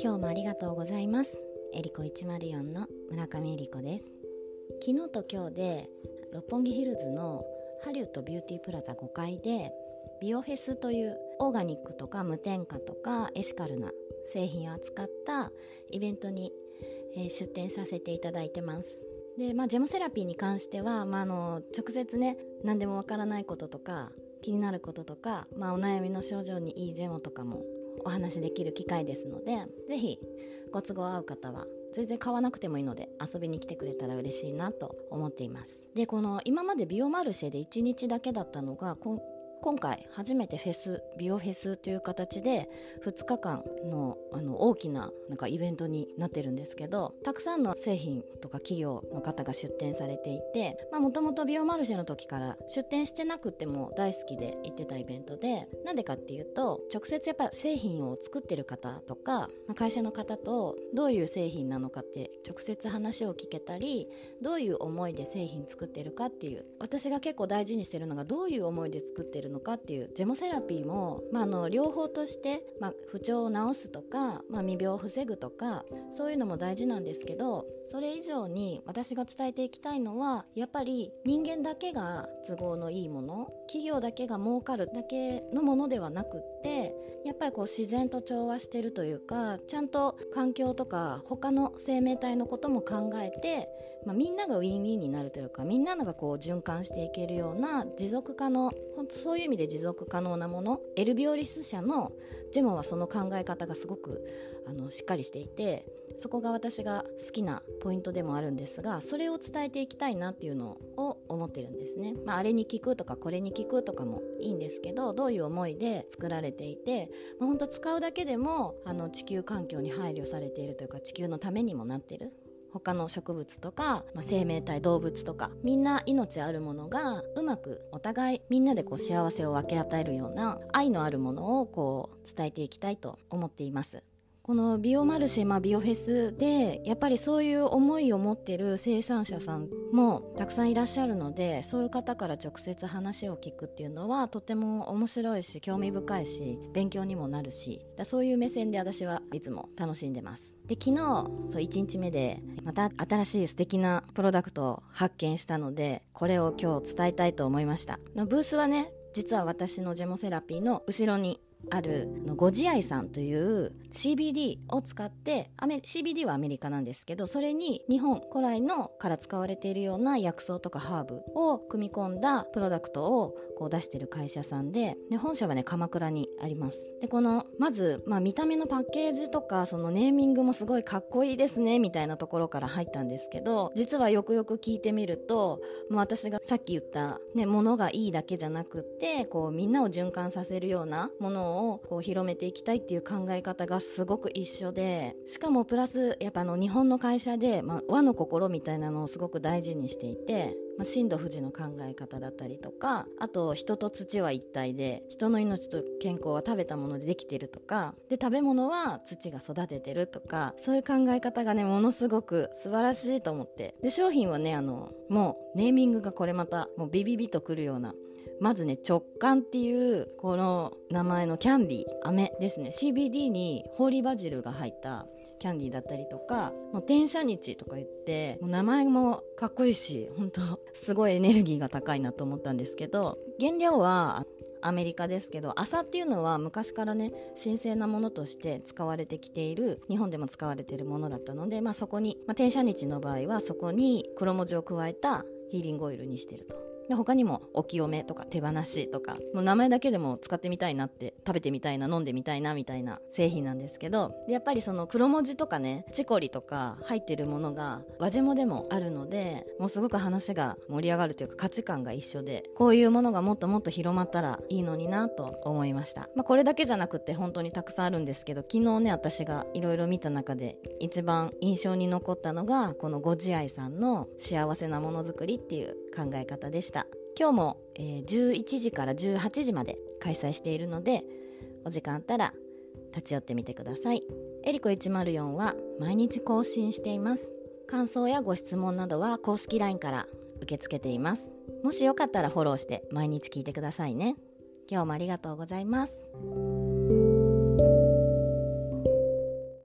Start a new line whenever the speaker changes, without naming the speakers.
今日もありがとうございます。エリコ104の村上エリコです。昨日と今日で六本木ヒルズのハリウッドビューティープラザ5階でビオフェスというオーガニックとか無添加とかエシカルな製品を扱ったイベントに、え、出展させていただいてます。で、まあ、ジェモセラピーに関しては、まあ、あの直接ね何でもわからないこととか気になることとか、まあ、お悩みの症状にいいジェモとかもお話しできる機会ですので是非ご都合合う方は全然買わなくてもいいので遊びに来てくれたら嬉しいなと思っています。でこの今までビオマルシェで1日だけだったのが今回初めてフェスビオフェスという形で2日間のあの大きななんかイベントになってるんですけどたくさんの製品とか企業の方が出展されていてもともとビオマルシェの時から出展してなくても大好きで行ってたイベントでなんでかっていうと直接やっぱり製品を作ってる方とか会社の方とどういう製品なのかって直接話を聞けたりどういう思いで製品作ってるかっていう私が結構大事にしてるのがどういう思いで作ってるのかっていうジェモセラピーも、まあ、の両方として、まあ、不調を治すとか、まあ、未病を防ぐとかそういうのも大事なんですけどそれ以上に私が伝えていきたいのはやっぱり人間だけが都合のいいもの企業だけが儲かるだけのものではなくってやっぱりこう自然と調和してるというかちゃんと環境とか他の生命体のことも考えて、まあ、みんながウィンウィンになるというかみんながこう循環していけるような持続可能本当そういう意味で持続可能なものエルビオリス社のジェモンはその考え方がすごくあのしっかりしていてそこが私が好きなポイントでもあるんですがそれを伝えていきたいなっていうのを思ってるんですね、まあ、あれに聞くとかこれに聞くとかもいいんですけどどういう思いで作られていて、まあ、本当使うだけでもあの地球環境に配慮されているというか地球のためにもなってる。他の植物とか、まあ、生命体動物とかみんな命あるものがうまくお互いみんなでこう幸せを分け与えるような愛のあるものをこう伝えていきたいと思っています。このビオマルシェ、まあ、ビオフェスでやっぱりそういう思いを持ってる生産者さんもたくさんいらっしゃるのでそういう方から直接話を聞くっていうのはとても面白いし興味深いし勉強にもなるしだそういう目線で私はいつも楽しんでます。で昨日そう1日目でまた新しい素敵なプロダクトを発見したのでこれを今日伝えたいと思いました。ブースはね実は私のジェモセラピーの後ろにあるご自愛さんという CBD を使って CBD はアメリカなんですけどそれに日本古来のから使われているような薬草とかハーブを組み込んだプロダクトをこう出してる会社さんでで本社はね鎌倉にあります。でこのまず、まあ、見た目のパッケージとかそのネーミングもすごいかっこいいですねみたいなところから入ったんですけど実はよくよく聞いてみると、まあ、私がさっき言った、ね、ものがいいだけじゃなくってこうみんなを循環させるようなものををこう広めていきたいっていう考え方がすごく一緒でしかもプラスやっぱあの日本の会社で、まあ、和の心みたいなのをすごく大事にしていてまあ、震度富士の考え方だったりとかあと人と土は一体で人の命と健康は食べたものでできてるとかで食べ物は土が育ててるとかそういう考え方がねものすごく素晴らしいと思って。で商品はねあのもうネーミングがこれまたもうビビビとくるようなまずね直感っていうこの名前のキャンディー飴ですね CBD にホーリーバジルが入ったキャンディーだったりとかもう転写日とか言ってもう名前もかっこいいし本当すごいエネルギーが高いなと思ったんですけど原料はアメリカですけど麻っていうのは昔からね神聖なものとして使われてきている日本でも使われているものだったので、まあ、そこに、まあ、転写日の場合はそこに黒文字を加えたヒーリングオイルにしてると。で他にもお清めとか手放しとかもう名前だけでも使ってみたいなって食べてみたいな飲んでみたいなみたいな製品なんですけどやっぱりその黒文字とかねチコリとか入ってるものが和ジモでもあるのでもうすごく話が盛り上がるというか価値観が一緒でこういうものがもっともっと広まったらいいのになと思いました、まあ、これだけじゃなくて本当にたくさんあるんですけど昨日ね私がいろいろ見た中で一番印象に残ったのがこのご自愛さんの幸せなものづくりっていう考え方でした。今日も、えー、11時から18時まで開催しているのでお時間あったら立ち寄ってみてください。エリコ104は毎日更新しています。感想やご質問などは公式 LINE から受け付けています。もしよかったらフォローして毎日聞いてくださいね。今日もありがとうございます。